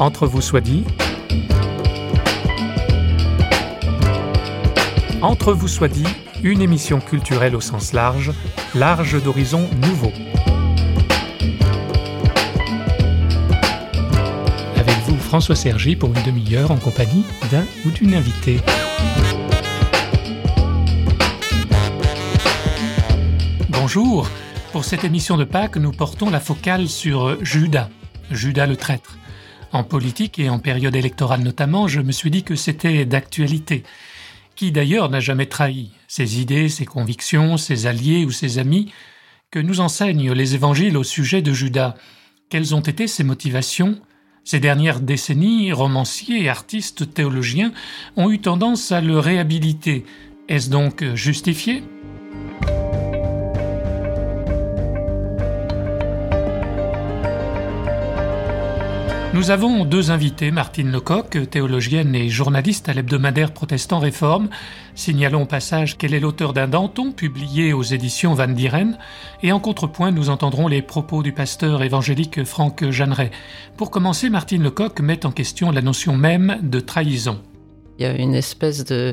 Entre vous soit dit. Entre vous soit dit, une émission culturelle au sens large, large d'horizons nouveaux. Avec vous, François Sergi, pour une demi-heure en compagnie d'un ou d'une invitée. Bonjour. Pour cette émission de Pâques, nous portons la focale sur Judas, Judas le traître. En politique et en période électorale notamment, je me suis dit que c'était d'actualité. Qui d'ailleurs n'a jamais trahi ses idées, ses convictions, ses alliés ou ses amis Que nous enseignent les évangiles au sujet de Judas? Quelles ont été ses motivations? Ces dernières décennies, romanciers, artistes, théologiens ont eu tendance à le réhabiliter. Est-ce donc justifié? Nous avons deux invités, Martine Lecoq, théologienne et journaliste à l'hebdomadaire Protestant Réforme. Signalons au passage qu'elle est l'auteur d'un Danton publié aux éditions Van Dieren. Et en contrepoint, nous entendrons les propos du pasteur évangélique Franck Jeanneret. Pour commencer, Martine Lecoq met en question la notion même de trahison. Il y a une espèce de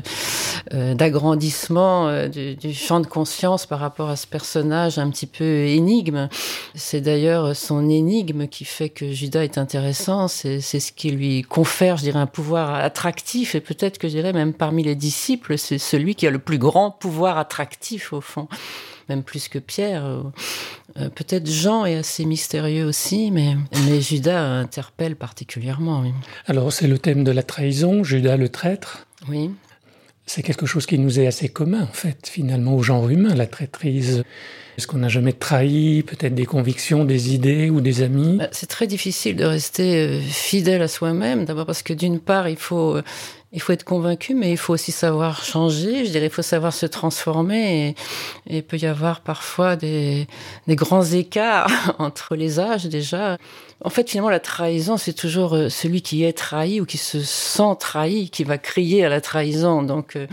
euh, d'agrandissement euh, du, du, champ de conscience par rapport à ce personnage un petit peu énigme. C'est d'ailleurs son énigme qui fait que Judas est intéressant. C'est ce qui lui confère, je dirais, un pouvoir attractif et peut-être que je dirais même parmi les disciples, c'est celui qui a le plus grand pouvoir attractif au fond même plus que Pierre. Euh, peut-être Jean est assez mystérieux aussi, mais, mais Judas interpelle particulièrement. Oui. Alors c'est le thème de la trahison, Judas le traître. Oui. C'est quelque chose qui nous est assez commun, en fait, finalement, au genre humain, la traîtrise. Est-ce qu'on n'a jamais trahi peut-être des convictions, des idées ou des amis? Bah, C'est très difficile de rester euh, fidèle à soi-même, d'abord parce que d'une part, il faut, il faut être convaincu, mais il faut aussi savoir changer. Je dirais, il faut savoir se transformer. Et, il peut y avoir parfois des, des grands écarts entre les âges déjà. En fait, finalement, la trahison, c'est toujours euh, celui qui est trahi ou qui se sent trahi qui va crier à la trahison. Donc, euh,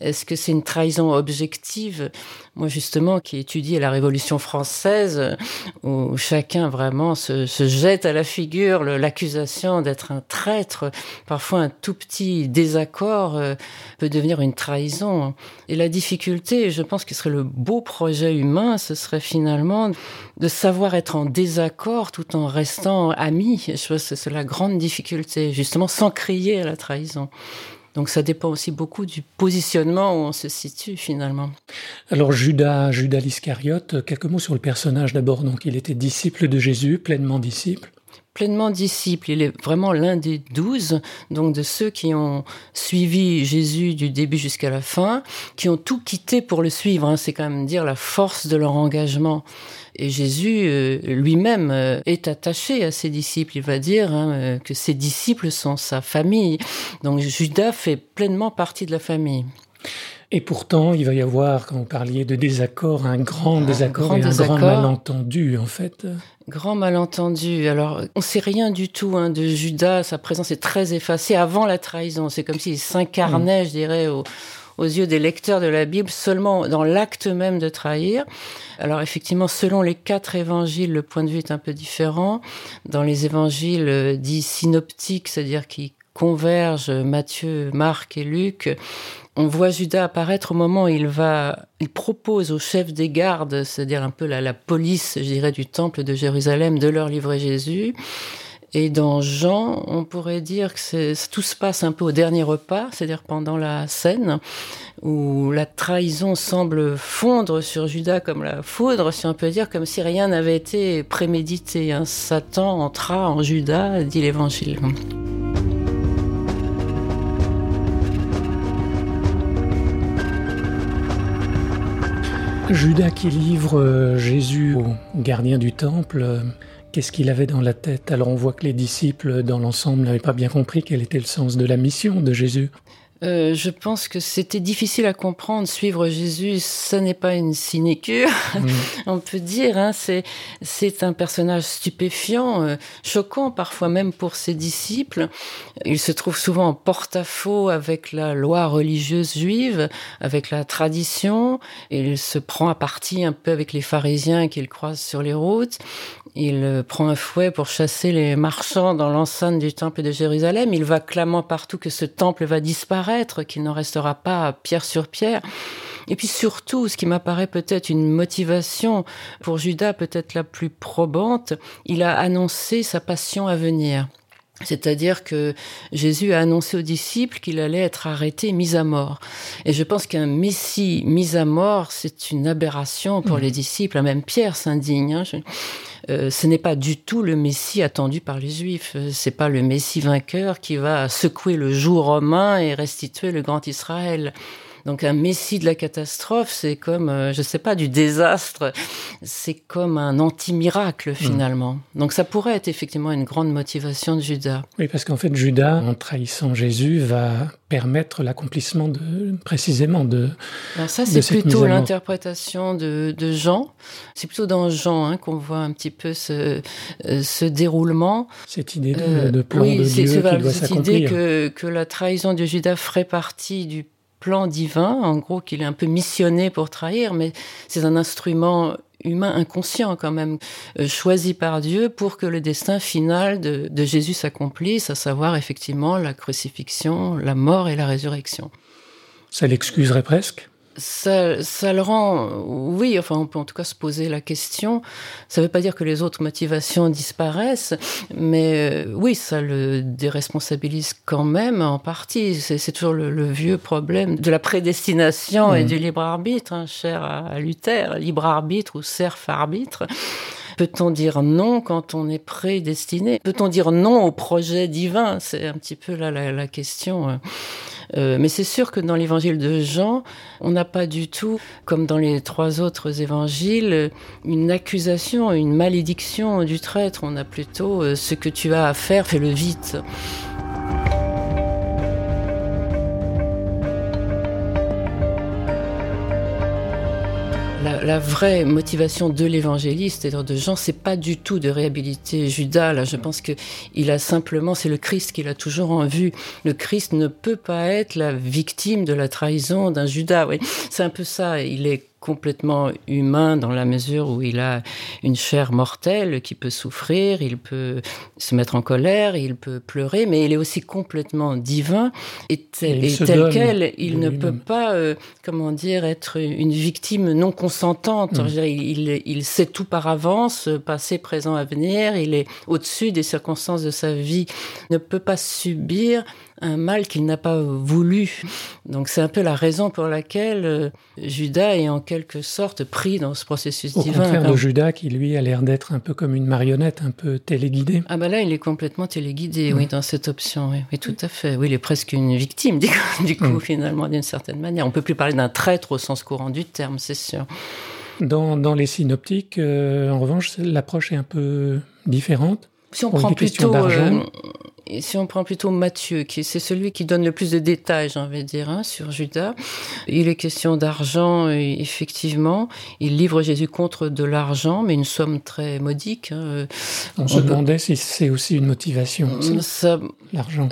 est-ce que c'est une trahison objective? Moi, justement, qui étudie la Révolution française, où chacun vraiment se, jette à la figure l'accusation d'être un traître, parfois un tout petit désaccord euh, peut devenir une trahison. Et la difficulté, je pense que ce serait le beau projet humain, ce serait finalement de savoir être en désaccord tout en restant amis. Je pense que c'est la grande difficulté, justement, sans crier à la trahison. Donc ça dépend aussi beaucoup du positionnement où on se situe finalement. Alors Judas, Judas l'Iscariote, quelques mots sur le personnage d'abord. Donc il était disciple de Jésus, pleinement disciple pleinement disciple. Il est vraiment l'un des douze, donc de ceux qui ont suivi Jésus du début jusqu'à la fin, qui ont tout quitté pour le suivre. Hein. C'est quand même dire la force de leur engagement. Et Jésus euh, lui-même euh, est attaché à ses disciples. Il va dire hein, euh, que ses disciples sont sa famille. Donc Judas fait pleinement partie de la famille. Et pourtant, il va y avoir, quand vous parliez de désaccord, un grand désaccord un grand et un grand malentendu, en fait. Grand malentendu. Alors, on sait rien du tout hein, de Judas. Sa présence est très effacée avant la trahison. C'est comme s'il s'incarnait, mm. je dirais, au, aux yeux des lecteurs de la Bible seulement dans l'acte même de trahir. Alors effectivement, selon les quatre évangiles, le point de vue est un peu différent. Dans les évangiles euh, dits synoptiques, c'est-à-dire qui convergent Matthieu, Marc et Luc, on voit Judas apparaître au moment où il va, il propose au chef des gardes, c'est-à-dire un peu la, la police, je dirais, du temple de Jérusalem, de leur livrer Jésus. Et dans Jean, on pourrait dire que tout se passe un peu au dernier repas, c'est-à-dire pendant la scène, où la trahison semble fondre sur Judas comme la foudre, si on peut dire, comme si rien n'avait été prémédité. Un Satan entra en Judas, dit l'Évangile. Judas qui livre euh, Jésus au gardien du temple, euh, Qu'est-ce qu'il avait dans la tête? Alors on voit que les disciples dans l'ensemble n'avaient pas bien compris quel était le sens de la mission de Jésus. Euh, je pense que c'était difficile à comprendre. Suivre Jésus, ça n'est pas une sinécure, mm. on peut dire. Hein. C'est c'est un personnage stupéfiant, euh, choquant parfois même pour ses disciples. Il se trouve souvent en porte-à-faux avec la loi religieuse juive, avec la tradition. Il se prend à partie un peu avec les pharisiens qu'il croise sur les routes. Il euh, prend un fouet pour chasser les marchands dans l'enceinte du temple de Jérusalem. Il va clamant partout que ce temple va disparaître, qu'il n'en restera pas pierre sur pierre. Et puis surtout, ce qui m'apparaît peut-être une motivation pour Judas, peut-être la plus probante, il a annoncé sa passion à venir. C'est-à-dire que Jésus a annoncé aux disciples qu'il allait être arrêté, mis à mort. Et je pense qu'un Messie mis à mort, c'est une aberration pour mmh. les disciples. Même Pierre s'indigne. Hein. Euh, ce n'est pas du tout le Messie attendu par les Juifs. Euh, c'est pas le Messie vainqueur qui va secouer le joug romain et restituer le grand Israël. Donc un messie de la catastrophe, c'est comme, euh, je sais pas, du désastre. C'est comme un anti-miracle hmm. finalement. Donc ça pourrait être effectivement une grande motivation de Judas. Oui, parce qu'en fait, Judas, en trahissant Jésus, va permettre l'accomplissement de précisément de. Alors ça, c'est plutôt l'interprétation de, de, Jean. C'est plutôt dans Jean hein, qu'on voit un petit peu ce, euh, ce déroulement. Cette idée de, de plan de Dieu qui doit s'accomplir. Cette idée que, que la trahison de Judas ferait partie du plan divin, en gros qu'il est un peu missionné pour trahir, mais c'est un instrument humain inconscient quand même, euh, choisi par Dieu pour que le destin final de, de Jésus s'accomplisse, à savoir effectivement la crucifixion, la mort et la résurrection. Ça l'excuserait presque? Ça, ça le rend, oui, enfin, on peut en tout cas se poser la question. Ça ne veut pas dire que les autres motivations disparaissent, mais euh, oui, ça le déresponsabilise quand même en partie. C'est toujours le, vieux problème de la prédestination et mmh. du libre arbitre, hein, cher à, Luther, libre arbitre ou serf arbitre. Peut-on dire non quand on est prédestiné? Peut-on dire non au projet divin? C'est un petit peu là la, la question. Euh, mais c'est sûr que dans l'évangile de Jean, on n'a pas du tout, comme dans les trois autres évangiles, une accusation, une malédiction du traître. On a plutôt euh, ce que tu as à faire, fais-le vite. La, vraie motivation de l'évangéliste et de Jean, c'est pas du tout de réhabiliter Judas. Là, je pense que il a simplement, c'est le Christ qu'il a toujours en vue. Le Christ ne peut pas être la victime de la trahison d'un Judas. Oui, c'est un peu ça. Il est complètement humain dans la mesure où il a une chair mortelle qui peut souffrir, il peut se mettre en colère, il peut pleurer, mais il est aussi complètement divin et tel, quel, il ne peut pas, euh, comment dire, être une victime non consentante. Mm. il, il, sait tout par avance, passé, présent, avenir, il est au-dessus des circonstances de sa vie, ne peut pas subir un mal qu'il n'a pas voulu. Donc c'est un peu la raison pour laquelle euh, Judas est en quelque sorte pris dans ce processus divin. Au contraire de Judas qui lui a l'air d'être un peu comme une marionnette, un peu téléguidé. Ah ben là il est complètement téléguidé, oui, dans cette option, oui. tout à fait. Oui, il est presque une victime du coup, finalement d'une certaine manière. On peut plus parler d'un traître au sens courant du terme, c'est sûr. Dans, dans les synoptiques, euh, en revanche, l'approche est un peu différente. Si on prend plutôt et si on prend plutôt Matthieu, qui c'est celui qui donne le plus de détails, j'ai envie de dire, hein, sur Judas, il est question d'argent, effectivement. Il livre Jésus contre de l'argent, mais une somme très modique. Hein. On, se demandait si c'est aussi une motivation, l'argent.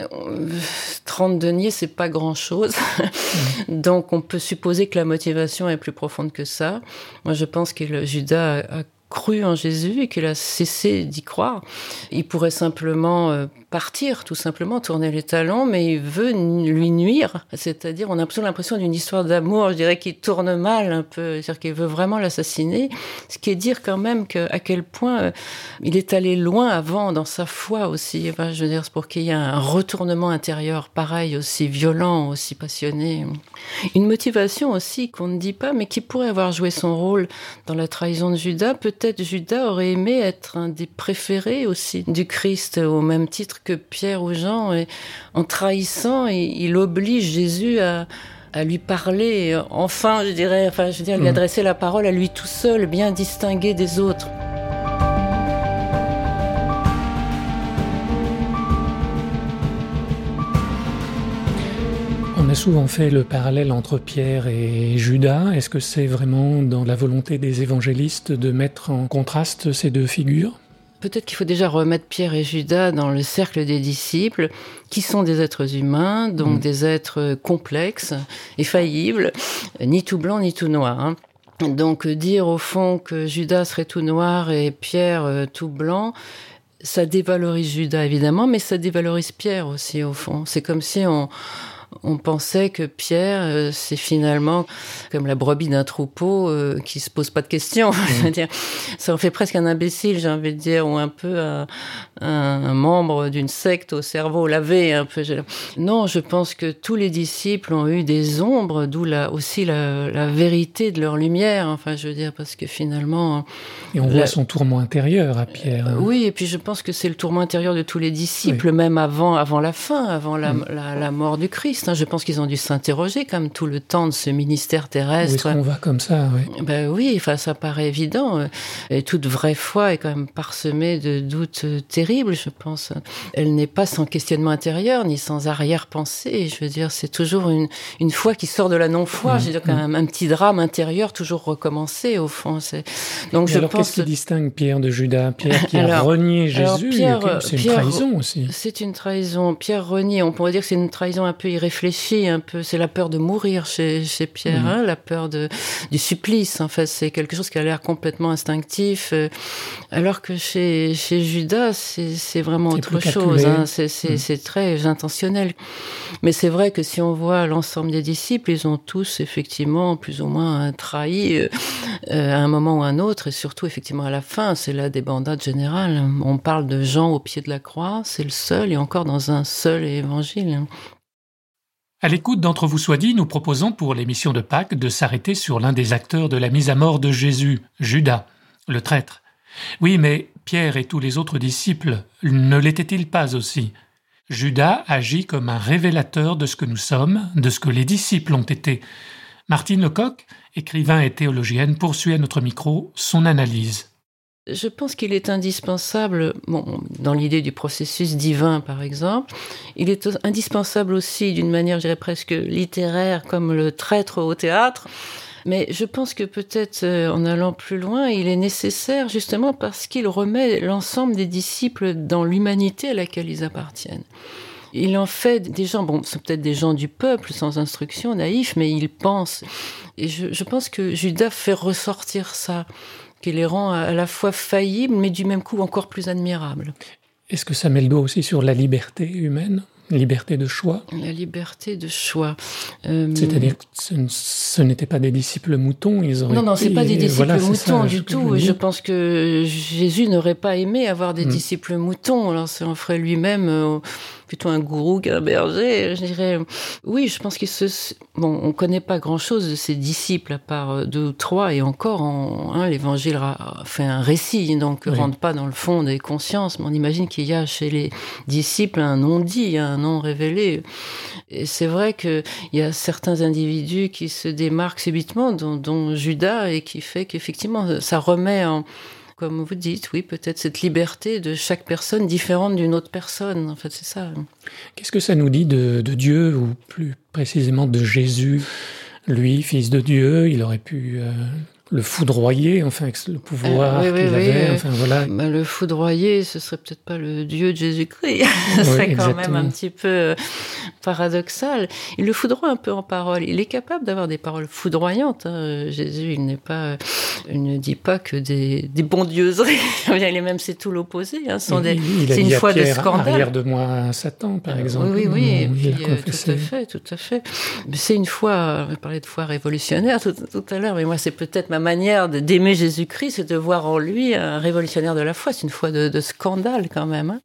30 euh, deniers, c'est pas grand-chose. Donc on peut supposer que la motivation est plus profonde que ça. Moi, je pense que Judas a cru en Jésus et qu'il a cessé d'y croire. Il pourrait simplement euh, partir, tout simplement, tourner les talons, mais il veut lui nuire. C'est-à-dire, on a plutôt l'impression d'une histoire d'amour, je dirais, qui tourne mal un peu. C'est-à-dire qu'il veut vraiment l'assassiner. Ce qui est dire quand même à quel point euh, il est allé loin avant dans sa foi aussi. je veux dire, pour qu'il y ait un retournement intérieur pareil, aussi violent, aussi passionné. Une motivation aussi qu'on ne dit pas, mais qui pourrait avoir joué son rôle dans la trahison de Judas. Peut-être Judas aurait aimé être un des préférés aussi du Christ, au même titre que Pierre ou Jean, en trahissant, il oblige Jésus à, lui parler, enfin, je dirais, enfin, je veux dire, lui hmm. adresser la parole à lui tout seul, bien distingué des autres. A souvent fait le parallèle entre Pierre et Judas. Est-ce que c'est vraiment dans la volonté des évangélistes de mettre en contraste ces deux figures? Peut-être qu'il faut déjà remettre Pierre et Judas dans le cercle des disciples, qui sont des êtres humains, donc mm. des êtres complexes et faillibles, ni tout blanc ni tout noir. Hein. Donc dire au fond que Judas serait tout noir et Pierre euh, tout blanc, ça dévalorise Judas évidemment, mais ça dévalorise Pierre aussi au fond. C'est comme si on, on pensait que Pierre, euh, c'est finalement comme la brebis d'un troupeau euh, qui se pose pas de questions. Mmh. dire, ça en fait presque un imbécile, j'ai envie de dire, ou un peu un, un membre d'une secte au cerveau lavé. Un peu. Non, je pense que tous les disciples ont eu des ombres, d'où la, aussi la, la, vérité de leur lumière. Enfin, je veux dire, parce que finalement. Et on voit son tourment intérieur à Pierre. Hein. Oui, et puis je pense que c'est le tourment intérieur de tous les disciples, même avant, avant la fin, avant la, mmh. la mort du Christ. Hein, je pense qu'ils ont dû s'interroger comme tout le temps de ce ministère terrestre. Est-ce qu'on va comme ça oui. Ben oui, enfin ça paraît évident. Et toute vraie foi est quand même parsemée de doutes terribles, je pense. Elle n'est pas sans questionnement intérieur ni sans arrière-pensée. Je veux dire, c'est toujours une, une foi qui sort de la non-foi. Mmh. Dire, quand même un petit drame intérieur toujours recommencé au fond. Donc je alors, pense. Qu'est-ce qui distingue Pierre de Judas? Pierre qui a renié Jésus, c'est une trahison aussi. C'est une trahison. Pierre renie. On pourrait dire que c'est une trahison un peu irréfléchie réfléchit un peu. C'est la peur de mourir chez, chez Pierre, mm. hein, la peur de, du supplice. En fait, c'est quelque chose qui a l'air complètement instinctif. Euh, alors que chez, chez Judas, c'est vraiment autre chose. Hein, mm. C'est très intentionnel. Mais c'est vrai que si on voit l'ensemble des disciples, ils ont tous effectivement plus ou moins trahi euh, euh, à un moment ou à un autre, et surtout effectivement à la fin, c'est la débandade générale. On parle de Jean au pied de la croix, c'est le seul, et encore dans un seul évangile. À l'écoute d'entre vous soit dit, nous proposons pour l'émission de Pâques de s'arrêter sur l'un des acteurs de la mise à mort de Jésus, Judas, le traître. Oui, mais Pierre et tous les autres disciples ne l'étaient-ils pas aussi? Judas agit comme un révélateur de ce que nous sommes, de ce que les disciples ont été. Martine Lecoq, écrivain et théologienne, poursuit à notre micro son analyse. Je pense qu'il est indispensable, bon, dans l'idée du processus divin par exemple, il est indispensable aussi d'une manière, je dirais presque littéraire, comme le traître au théâtre. Mais je pense que peut-être euh, en allant plus loin, il est nécessaire justement parce qu'il remet l'ensemble des disciples dans l'humanité à laquelle ils appartiennent. Il en fait des gens, bon, c'est peut-être des gens du peuple, sans instruction, naïfs, mais ils pensent. Et je, je pense que Judas fait ressortir ça qui les rend à la fois faillibles, mais du même coup encore plus admirables. Est-ce que ça met le doigt aussi sur la liberté humaine Liberté de choix? La liberté de choix. Euh, C'est-à-dire que ce, n'étaient pas des disciples moutons, ils auraient Non, non, c'est pas des disciples moutons du tout. Je, je pense que Jésus n'aurait pas aimé avoir des hmm. disciples moutons. Alors, ça en ferait lui-même... Euh, plutôt un gourou qu'un berger. Je dirais, oui, je pense qu'il se, bon, on connaît pas grand chose de ses disciples à part euh, deux ou trois et encore, hein, l'évangile fait un récit, donc ne rentre pas dans le fond des consciences, mais on imagine qu'il y a chez les disciples un non dit, un non révélé. Et c'est vrai qu'il y a certains individus qui se démarquent subitement, dont, dont Judas, et qui fait qu'effectivement, ça remet en, comme vous dites, oui, peut-être cette liberté de chaque personne différente d'une autre personne. En fait, c'est ça. Qu'est-ce que ça nous dit de, Dieu, ou plus précisément de Jésus Lui, fils de Dieu, il aurait pu euh, le foudroyer, enfin avec le pouvoir euh, qu'il avait, enfin voilà. Bah, le foudroyer, ce serait peut-être pas le Dieu de Jésus-Christ, ce serait quand même un petit peu euh, paradoxal. Il le foudroie un peu en parole. Il est capable d'avoir des paroles foudroyantes. Hein. Jésus, il n'est pas, il ne dit pas que des, des bondieuseries. il est même c'est tout l'opposé. Hein. C'est une foi de scandale. Arrière de moi, Satan, par exemple. Oui, oui, oui. Euh, tout à fait, tout à fait. C'est une foi. On parlait de foi révolutionnaire tout, tout à l'heure, mais moi, c'est peut-être ma manière d'aimer Jésus-Christ, c'est de voir en lui un révolutionnaire de la foi. C'est une foi de, scandale quand même. Hein.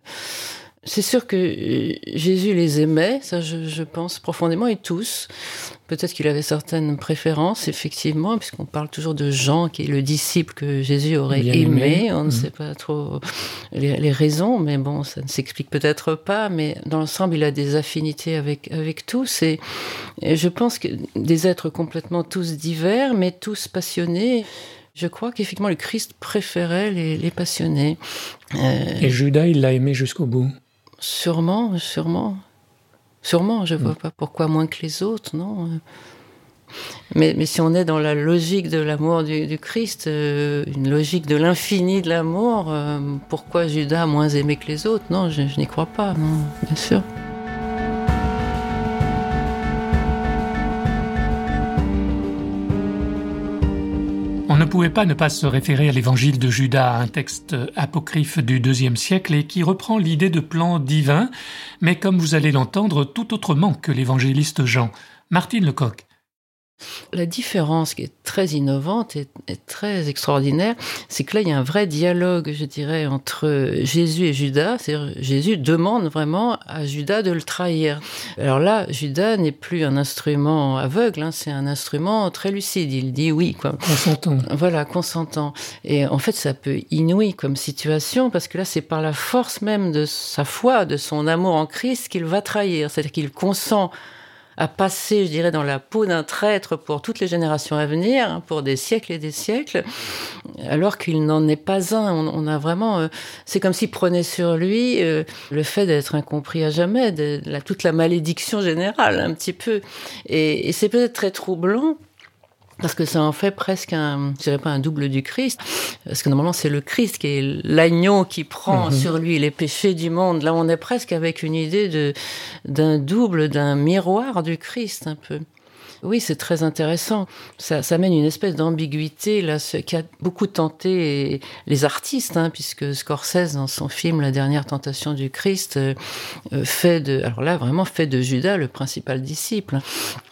C'est sûr que euh, Jésus les aimait, ça je, pense profondément, et tous. Peut-être qu'il avait certaines préférences, effectivement, puisqu'on parle toujours de Jean, qui est le disciple que Jésus aurait aimé. On ne mmh. sait pas trop les, raisons, mais bon, ça ne s'explique peut-être pas. Mais dans l'ensemble, il a des affinités avec, avec tous. Et, je pense que des êtres complètement tous divers, mais tous passionnés. Je crois qu'effectivement, le Christ préférait les, les passionnés. Euh, et Judas, il l'a aimé jusqu'au bout. Sûrement, sûrement. Sûrement, je vois mm. pas pourquoi moins que les autres, non mais, mais, si on est dans la logique de l'amour du, Christ, euh, une logique de l'infini de l'amour, euh, pourquoi Judas a moins aimé que les autres? Non, je, je n'y crois pas, non, bien sûr. Ne pouvait pas ne pas se référer à l'évangile de Judas, un texte apocryphe du deuxième siècle et qui reprend l'idée de plan divin, mais comme vous allez l'entendre, tout autrement que l'évangéliste Jean. Martine Lecoq. La différence qui est très innovante et, très extraordinaire, c'est que là, il y a un vrai dialogue, je dirais, entre Jésus et Judas. C'est-à-dire, Jésus demande vraiment à Judas de le trahir. Alors là, Judas n'est plus un instrument aveugle, hein, c'est un instrument très lucide. Il dit oui, quoi. Consentant. Voilà, consentant. Et en fait, ça peut inouï comme situation, parce que là, c'est par la force même de sa foi, de son amour en Christ qu'il va trahir. C'est-à-dire qu'il consent à passer, je dirais, dans la peau d'un traître pour toutes les générations à venir, hein, pour des siècles et des siècles, alors qu'il n'en est pas un. On, a vraiment, euh, c'est comme s'il prenait sur lui euh, le fait d'être incompris à jamais, de, toute la malédiction générale, un petit peu. Et c'est peut-être très troublant parce que ça en fait presque un, je dirais pas un double du Christ, parce que normalement c'est le Christ qui est l'agneau qui prend mhm. sur lui les péchés du monde. Là, on est presque avec une idée de d'un double, d'un miroir du Christ un peu. Oui, c'est très intéressant. Ça, ça mène une espèce d'ambiguïté là, ce qui a beaucoup tenté les artistes, hein, puisque Scorsese dans son film La dernière tentation du Christ euh, fait de, alors là vraiment fait de Judas le principal disciple.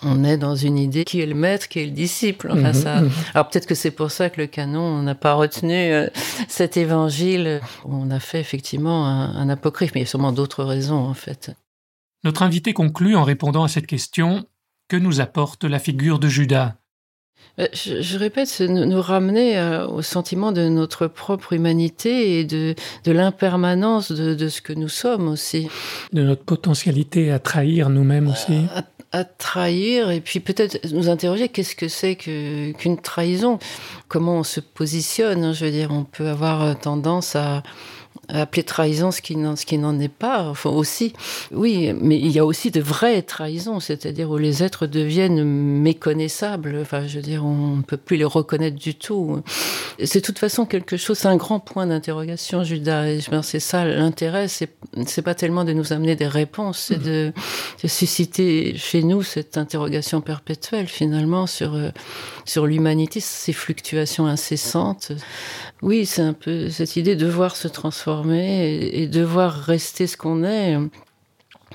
On est dans une idée qui est le maître, qui est le disciple. Enfin, mhm, ça. Mhm. Alors peut-être que c'est pour ça que le canon n'a pas retenu euh, cet évangile. On a fait effectivement un, un apocryphe, mais il y a sûrement d'autres raisons en fait. Notre invité conclut en répondant à cette question que nous apporte la figure de Judas euh, je, répète, c'est nous ramener euh, au sentiment de notre propre humanité et de, de l'impermanence de, de, ce que nous sommes aussi. De notre potentialité à trahir nous-mêmes aussi. À, à, trahir et puis peut-être nous interroger qu'est-ce que c'est qu'une trahison? Comment on se positionne Je veux dire, on peut avoir tendance à appeler trahison ce qui n'en, ce qui n'en est pas, enfin aussi. Oui, mais il y a aussi de vraies trahisons, c'est-à-dire où les êtres deviennent méconnaissables. Enfin, je veux dire, on ne peut plus les reconnaître du tout. C'est de toute façon quelque chose, c'est un grand point d'interrogation, Judas. Et c'est ça l'intérêt, c'est, pas tellement de nous amener des réponses, c'est de, de susciter chez nous cette interrogation perpétuelle finalement sur, sur l'humanité, ces fluctuations incessantes. Oui, c'est un peu cette idée de voir se transformer et, de voir rester ce qu'on est.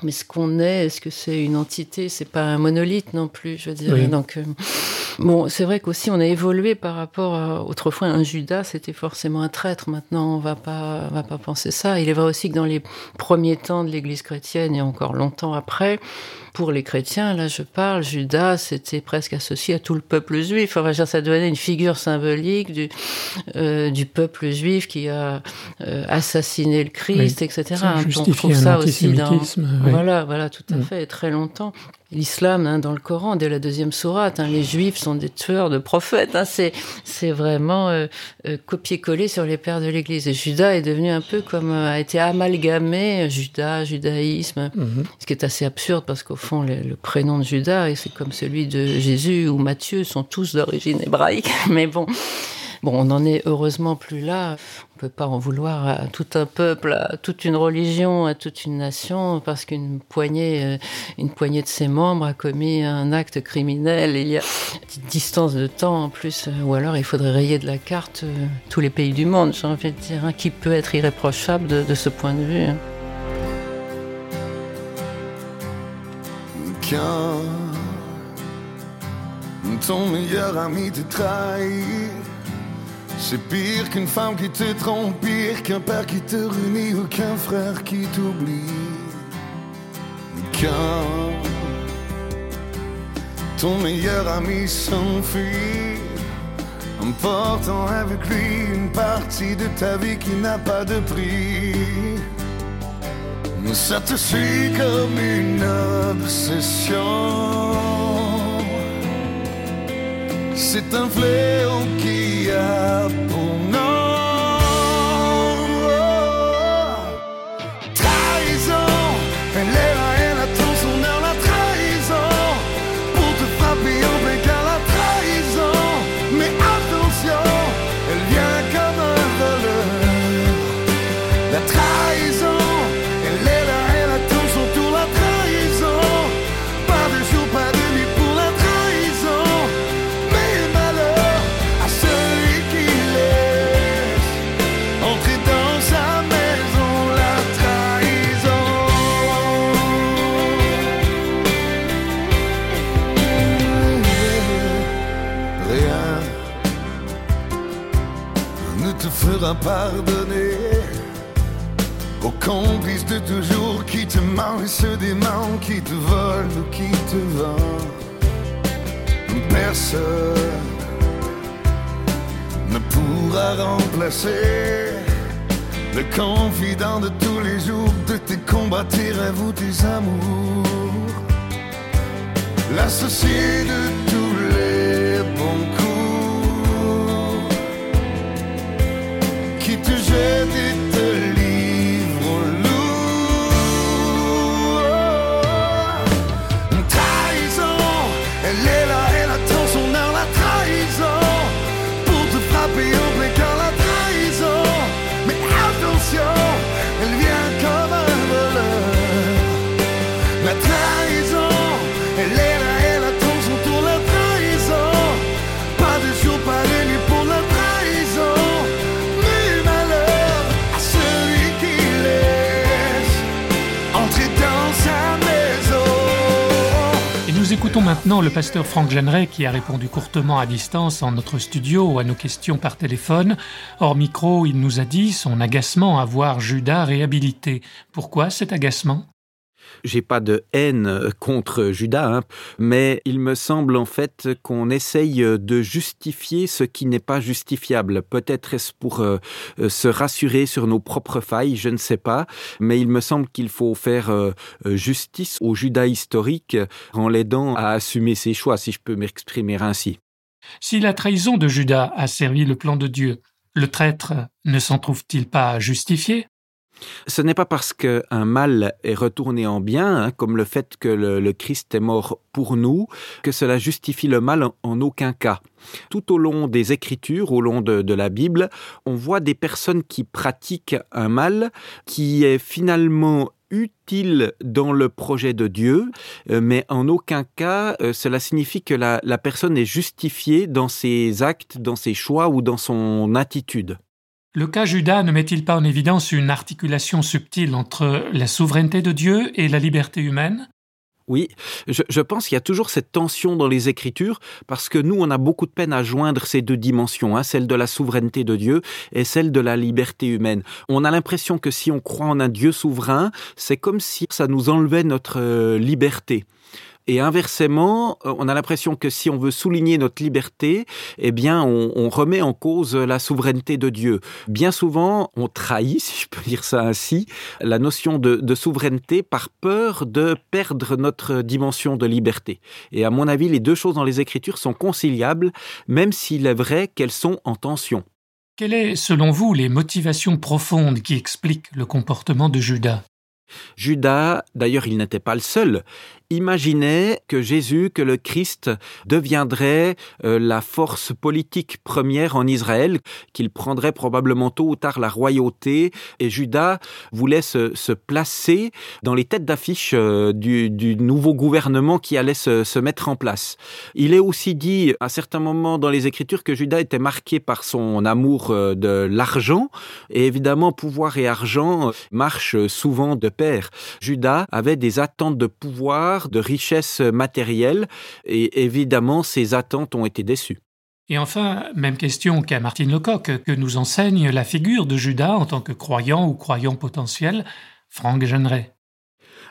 Mais ce qu'on est, est-ce que c'est une entité? C'est pas un monolithe non plus, je veux dire. Donc, euh, bon, c'est vrai qu'aussi on a évolué par rapport à autrefois un Judas, c'était forcément un traître. Maintenant, on va pas, on va pas penser ça. Il est vrai aussi que dans les premiers temps de l'Église chrétienne et encore longtemps après, pour les chrétiens, là je parle, Judas c'était presque associé à tout le peuple juif. Enfin, ça devenait une figure symbolique du, euh, du peuple juif qui a euh, assassiné le Christ, etc. On trouve ça aussi dans... Voilà, voilà, tout à mm. fait, très longtemps l'islam hein, dans le Coran, dès la deuxième sourate. Hein, les juifs sont des tueurs de prophètes. Hein, c'est, c'est vraiment euh, euh, copier-coller sur les pères de l'Église. Et Judas est devenu un peu comme euh, a été amalgamé Judas, judaïsme, mhm. ce qui est assez absurde parce qu'au fond, le, le, prénom de Judas, c'est comme celui de Jésus ou Matthieu, sont tous d'origine hébraïque. Mais bon. Bon, on n'en est heureusement plus là. On peut pas en vouloir à tout un peuple, à toute une religion, à toute une nation, parce qu'une poignée, euh, une poignée de ses membres a commis un acte criminel. Il y a une distance de temps en plus, euh, ou alors il faudrait rayer de la carte euh, tous les pays du monde. J'ai envie de dire, hein, qui peut être irréprochable de, ce point de vue. Hein. C'est pire qu'une femme qui te trompe, pire qu'un père qui te réunit ou qu'un frère qui t'oublie. Quand ton meilleur ami s'enfuit, emportant avec lui une partie de ta vie qui n'a pas de prix. Ça te suit comme une obsession. C'est un fléau qui a pardonner aux complices de toujours qui te mentent, ceux des qui te volent ou qui te vendent. Personne ne pourra remplacer le confident de tous les jours de tes combats, tes rêves ou tes amours. L'associé de tous qui te écoutons maintenant le pasteur Franck Jeanneret qui a répondu courtement à distance en notre studio à nos questions par téléphone. Hors micro, il nous a dit son agacement à voir Judas réhabilité. Pourquoi cet agacement? J'ai pas de haine contre Judas, hein, mais il me semble en fait qu'on essaye de justifier ce qui n'est pas justifiable. Peut-être est-ce pour euh, euh, se rassurer sur nos propres failles, je ne sais pas, mais il me semble qu'il faut faire euh, euh, justice au Judas historique en l'aidant à assumer ses choix, si je peux m'exprimer ainsi. Si la trahison de Judas a servi le plan de Dieu, le traître ne s'en trouve-t-il pas justifié? Ce n'est pas parce qu'un mal est retourné en bien, hein, comme le fait que le, Christ est mort pour nous, que cela justifie le mal en, aucun cas. Tout au long des Écritures, au long de, la Bible, on voit des personnes qui pratiquent un mal qui est finalement utile dans le projet de Dieu, euh, mais en aucun cas euh, cela signifie que la personne est justifiée dans ses actes, dans ses choix ou dans son attitude. Le cas Judas ne met-il pas en évidence une articulation subtile entre la souveraineté de Dieu et la liberté humaine? Oui, je, pense qu'il y a toujours cette tension dans les Écritures parce que nous, on a beaucoup de peine à joindre ces deux dimensions, hein, celle de la souveraineté de Dieu et celle de la liberté humaine. On a l'impression que si on croit en un Dieu souverain, c'est comme si ça nous enlevait notre euh, liberté. Et inversement, euh, on a l'impression que si on veut souligner notre liberté, eh bien, on, on, remet en cause la souveraineté de Dieu. Bien souvent, on trahit, si je peux dire ça ainsi, la notion de, de souveraineté par peur de perdre notre dimension de liberté. Et à mon avis, les deux choses dans les Écritures sont conciliables, même s'il est vrai qu'elles sont en tension. Quelles est, selon vous, les motivations profondes qui expliquent le comportement de Judas? Judas, d'ailleurs, il n'était pas le seul imaginait que Jésus, que le Christ deviendrait euh, la force politique première en Israël, qu'il prendrait probablement tôt ou tard la royauté, et Judas voulait se, placer dans les têtes d'affiche euh, du, nouveau gouvernement qui allait se, se, mettre en place. Il est aussi dit à certains moments dans les Écritures que Judas était marqué par son amour euh, de l'argent, et évidemment pouvoir et argent marchent souvent de pair. Judas avait des attentes de pouvoir de richesse matérielle et évidemment ces attentes ont été déçues. Et enfin, même question qu'à Martine Lecoq, que nous enseigne la figure de Judas en tant que croyant ou croyant potentiel, Franck Jeanneret.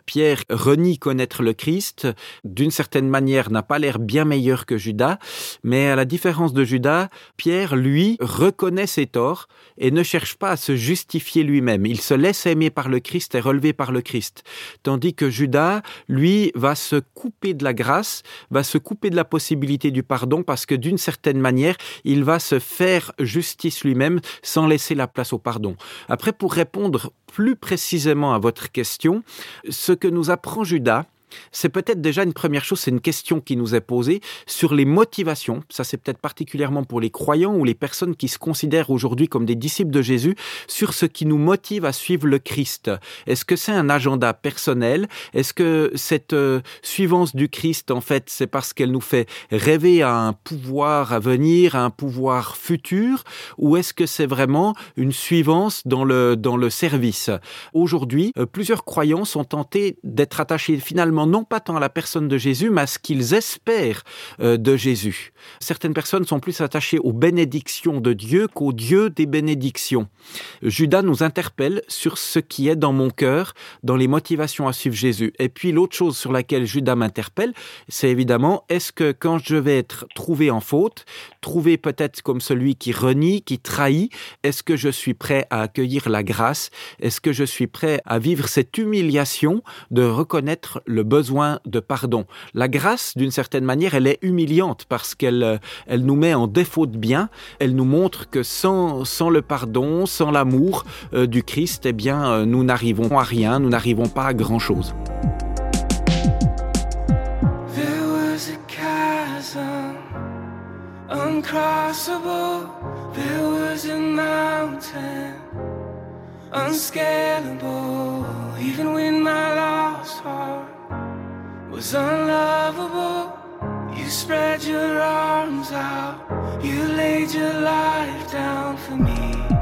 Pierre renie connaître le Christ, d'une certaine manière n'a pas l'air bien meilleur que Judas, mais à la différence de Judas, Pierre, lui, reconnaît ses torts et ne cherche pas à se justifier lui-même. Il se laisse aimer par le Christ et relever par le Christ. Tandis que Judas, lui, va se couper de la grâce, va se couper de la possibilité du pardon parce que d'une certaine manière, il va se faire justice lui-même sans laisser la place au pardon. Après, pour répondre plus précisément à votre question, ce que nous apprend Judas, c'est peut-être déjà une première chose, c'est une question qui nous est posée sur les motivations. Ça, c'est peut-être particulièrement pour les croyants ou les personnes qui se considèrent aujourd'hui comme des disciples de Jésus, sur ce qui nous motive à suivre le Christ. Est-ce que c'est un agenda personnel? Est-ce que cette euh, suivance du Christ, en fait, c'est parce qu'elle nous fait rêver à un pouvoir à venir, à un pouvoir futur? Ou est-ce que c'est vraiment une suivance dans le, dans le service? Aujourd'hui, euh, plusieurs croyants sont tentés d'être attachés finalement non pas tant à la personne de Jésus, mais à ce qu'ils espèrent euh, de Jésus. Certaines personnes sont plus attachées aux bénédictions de Dieu qu'au Dieu des bénédictions. Judas nous interpelle sur ce qui est dans mon cœur, dans les motivations à suivre Jésus. Et puis l'autre chose sur laquelle Judas m'interpelle, c'est évidemment, est-ce que quand je vais être trouvé en faute, trouvé peut-être comme celui qui renie, qui trahit, est-ce que je suis prêt à accueillir la grâce? Est-ce que je suis prêt à vivre cette humiliation de reconnaître le besoin de pardon La grâce, d'une certaine manière, elle est humiliante parce qu'elle euh, elle nous met en défaut de bien, elle nous montre que sans, sans le pardon, sans l'amour euh, du Christ, eh bien, euh, nous n'arrivons à rien, nous n'arrivons pas à grand-chose. Uncrossable. There was a mountain unscalable. Even my lost heart was unlovable, you spread your arms out. You laid your life down for me.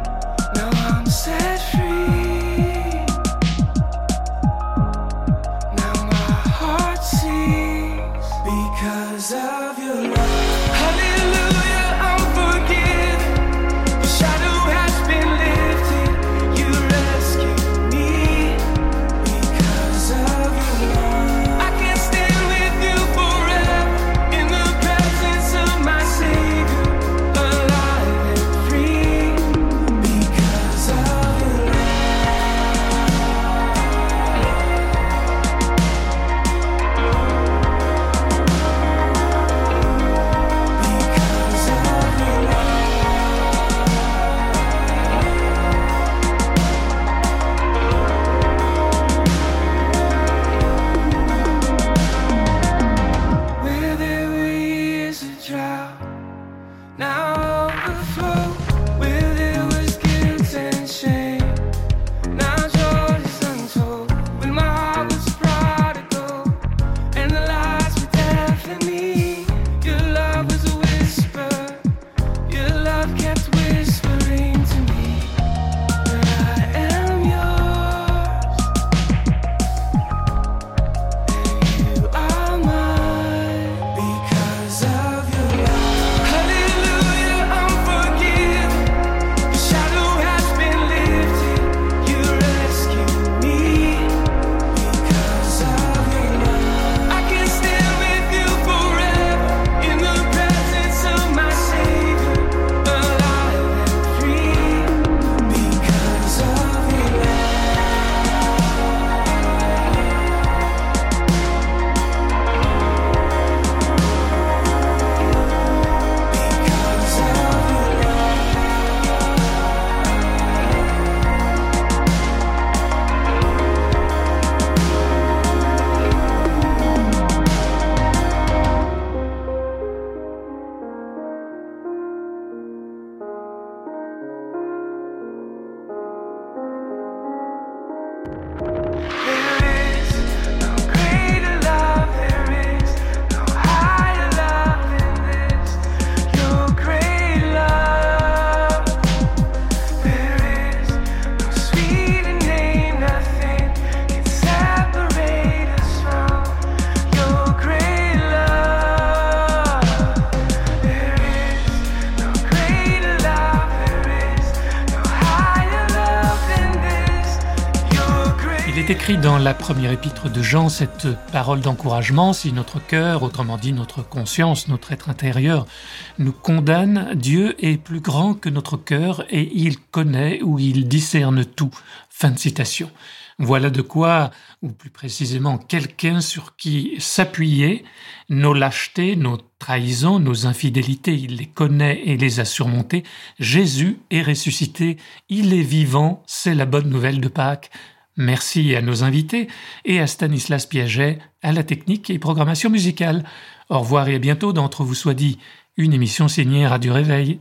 through la première épître de Jean cette parole d'encouragement, si notre cœur, autrement dit notre conscience, notre être intérieur, nous condamne, Dieu est plus grand que notre cœur et il connaît ou il discerne tout. Fin de citation. Voilà de quoi, ou plus précisément quelqu'un sur qui s'appuyer, nos lâchetés, nos trahisons, nos infidélités, il les connaît et les a surmontées. Jésus est ressuscité, il est vivant, c'est la bonne nouvelle de Pâques. Merci à nos invités et à Stanislas Piaget à la technique et programmation musicale. Au revoir et à bientôt d'entre vous soit dit, une émission signée Radio Réveil.